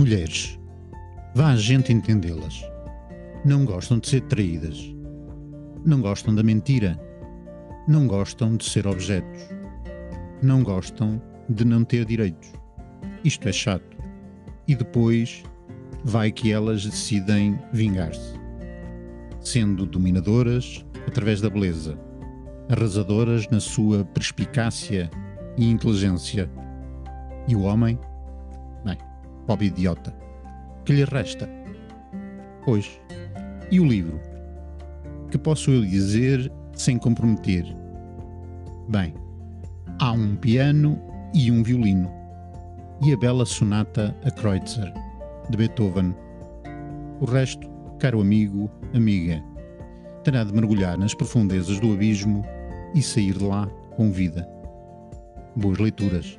Mulheres. Vá a gente entendê-las. Não gostam de ser traídas. Não gostam da mentira. Não gostam de ser objetos. Não gostam de não ter direitos. Isto é chato. E depois vai que elas decidem vingar-se. Sendo dominadoras através da beleza, arrasadoras na sua perspicácia e inteligência. E o homem? Bem, pobre idiota. Que lhe resta? Pois. E o livro? Que posso eu dizer sem comprometer? Bem, há um piano e um violino. E a bela sonata a Kreutzer, de Beethoven. O resto, caro amigo, amiga, terá de mergulhar nas profundezas do abismo e sair de lá com vida. Boas leituras.